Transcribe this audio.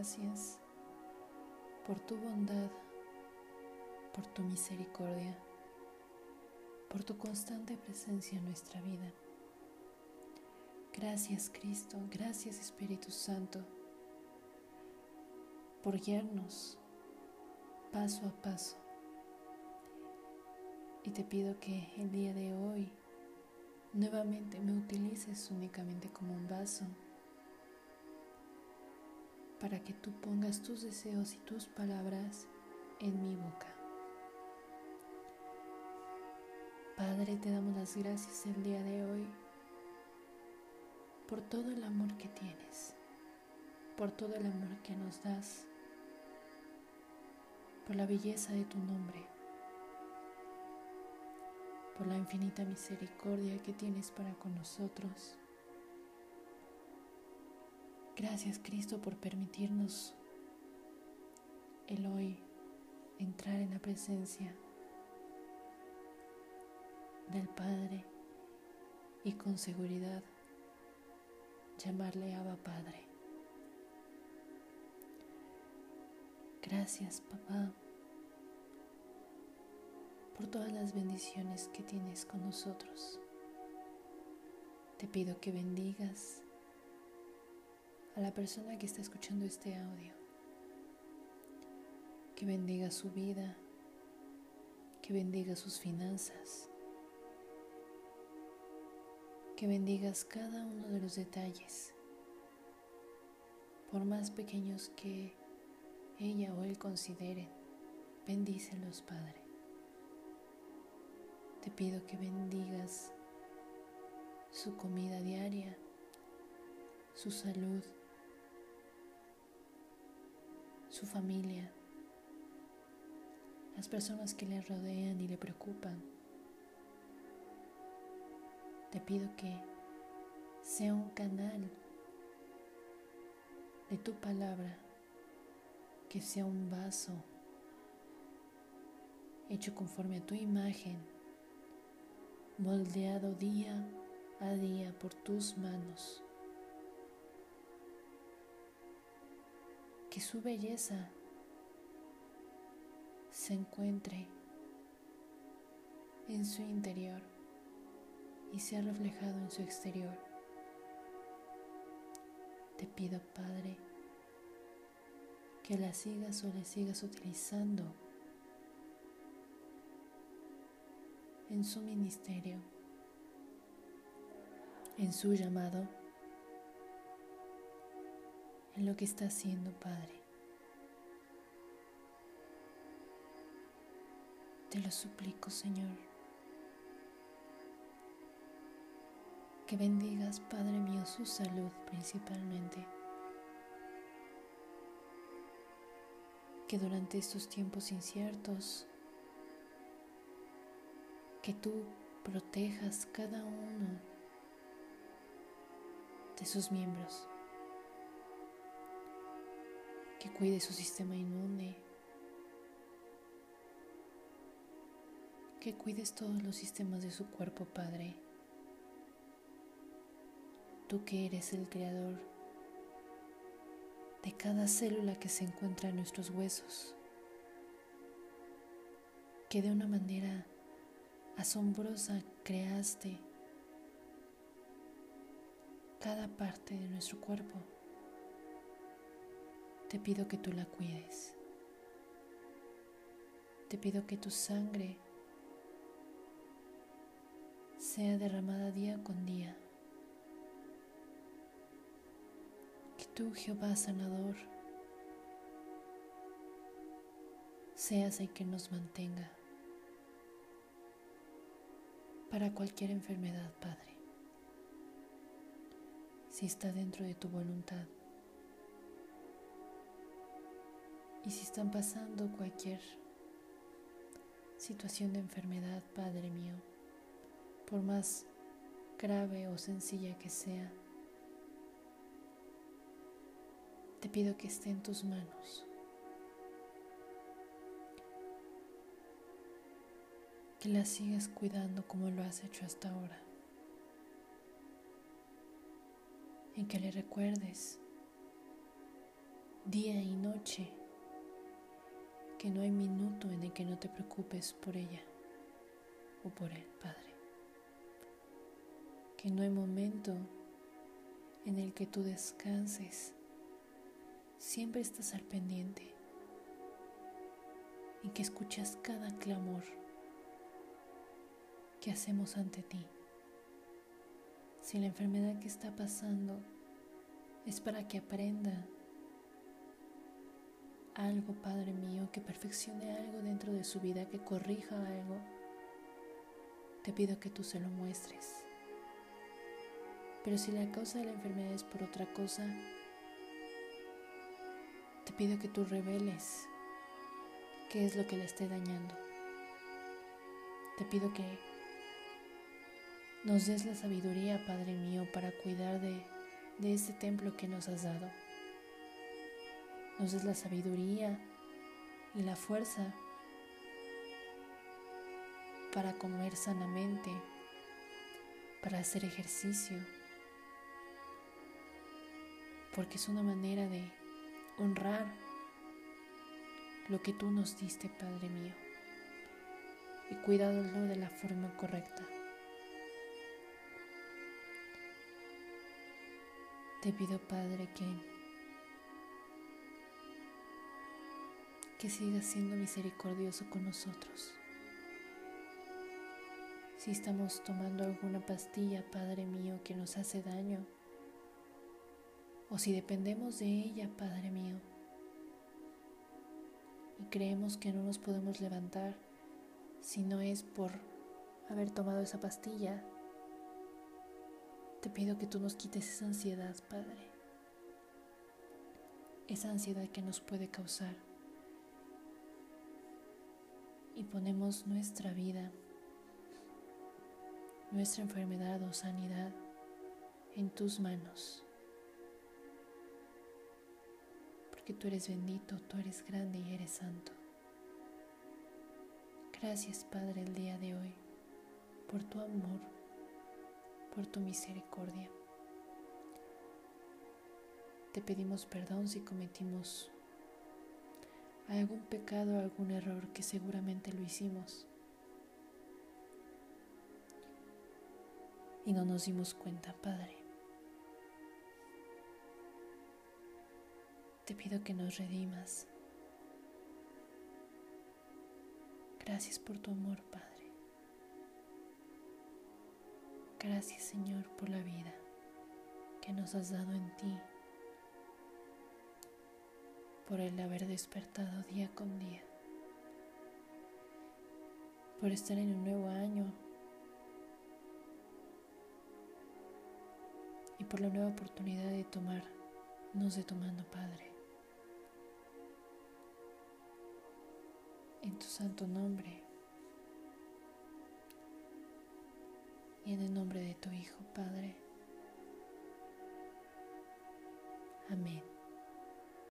gracias por tu bondad, por tu misericordia, por tu constante presencia en nuestra vida. Gracias Cristo, gracias Espíritu Santo por guiarnos paso a paso. Y te pido que el día de hoy nuevamente me utilices únicamente como un vaso para que tú pongas tus deseos y tus palabras en mi boca. Padre, te damos las gracias el día de hoy por todo el amor que tienes, por todo el amor que nos das, por la belleza de tu nombre, por la infinita misericordia que tienes para con nosotros Gracias Cristo por permitirnos el hoy entrar en la presencia del Padre y con seguridad llamarle Abba Padre. Gracias papá por todas las bendiciones que tienes con nosotros. Te pido que bendigas a la persona que está escuchando este audio. Que bendiga su vida, que bendiga sus finanzas, que bendigas cada uno de los detalles, por más pequeños que ella o él consideren, bendícelos, Padre. Te pido que bendigas su comida diaria, su salud, su familia, las personas que le rodean y le preocupan. Te pido que sea un canal de tu palabra, que sea un vaso hecho conforme a tu imagen, moldeado día a día por tus manos. Que su belleza se encuentre en su interior y sea reflejado en su exterior. Te pido, Padre, que la sigas o le sigas utilizando en su ministerio, en su llamado en lo que está haciendo, Padre. Te lo suplico, Señor. Que bendigas, Padre mío, su salud principalmente. Que durante estos tiempos inciertos, que tú protejas cada uno de sus miembros que cuide su sistema inmune, que cuides todos los sistemas de su cuerpo, Padre. Tú que eres el creador de cada célula que se encuentra en nuestros huesos, que de una manera asombrosa creaste cada parte de nuestro cuerpo te pido que tú la cuides. Te pido que tu sangre sea derramada día con día. Que tú, Jehová sanador, seas el que nos mantenga para cualquier enfermedad, Padre, si está dentro de tu voluntad. Y si están pasando cualquier situación de enfermedad, Padre mío, por más grave o sencilla que sea, te pido que esté en tus manos. Que la sigas cuidando como lo has hecho hasta ahora. En que le recuerdes día y noche, que no hay minuto en el que no te preocupes por ella o por él, Padre. Que no hay momento en el que tú descanses. Siempre estás al pendiente y que escuchas cada clamor que hacemos ante ti. Si la enfermedad que está pasando es para que aprenda algo, Padre mío, que perfeccione algo dentro de su vida, que corrija algo, te pido que tú se lo muestres. Pero si la causa de la enfermedad es por otra cosa, te pido que tú reveles qué es lo que le esté dañando. Te pido que nos des la sabiduría, Padre mío, para cuidar de, de este templo que nos has dado. Nos des la sabiduría y la fuerza para comer sanamente, para hacer ejercicio, porque es una manera de honrar lo que tú nos diste, Padre mío, y cuidándolo de la forma correcta. Te pido, Padre, que, que sigas siendo misericordioso con nosotros. Si estamos tomando alguna pastilla, Padre mío, que nos hace daño, o si dependemos de ella, Padre mío, y creemos que no nos podemos levantar si no es por haber tomado esa pastilla, te pido que tú nos quites esa ansiedad, Padre. Esa ansiedad que nos puede causar. Y ponemos nuestra vida nuestra enfermedad o sanidad en tus manos. Porque tú eres bendito, tú eres grande y eres santo. Gracias Padre el día de hoy por tu amor, por tu misericordia. Te pedimos perdón si cometimos algún pecado o algún error que seguramente lo hicimos. y no nos dimos cuenta, Padre. Te pido que nos redimas. Gracias por tu amor, Padre. Gracias, Señor, por la vida que nos has dado en ti, por el haber despertado día con día, por estar en un nuevo año y por la nueva oportunidad de tomarnos de tu mano, Padre. En tu santo nombre y en el nombre de tu Hijo, Padre. Amén.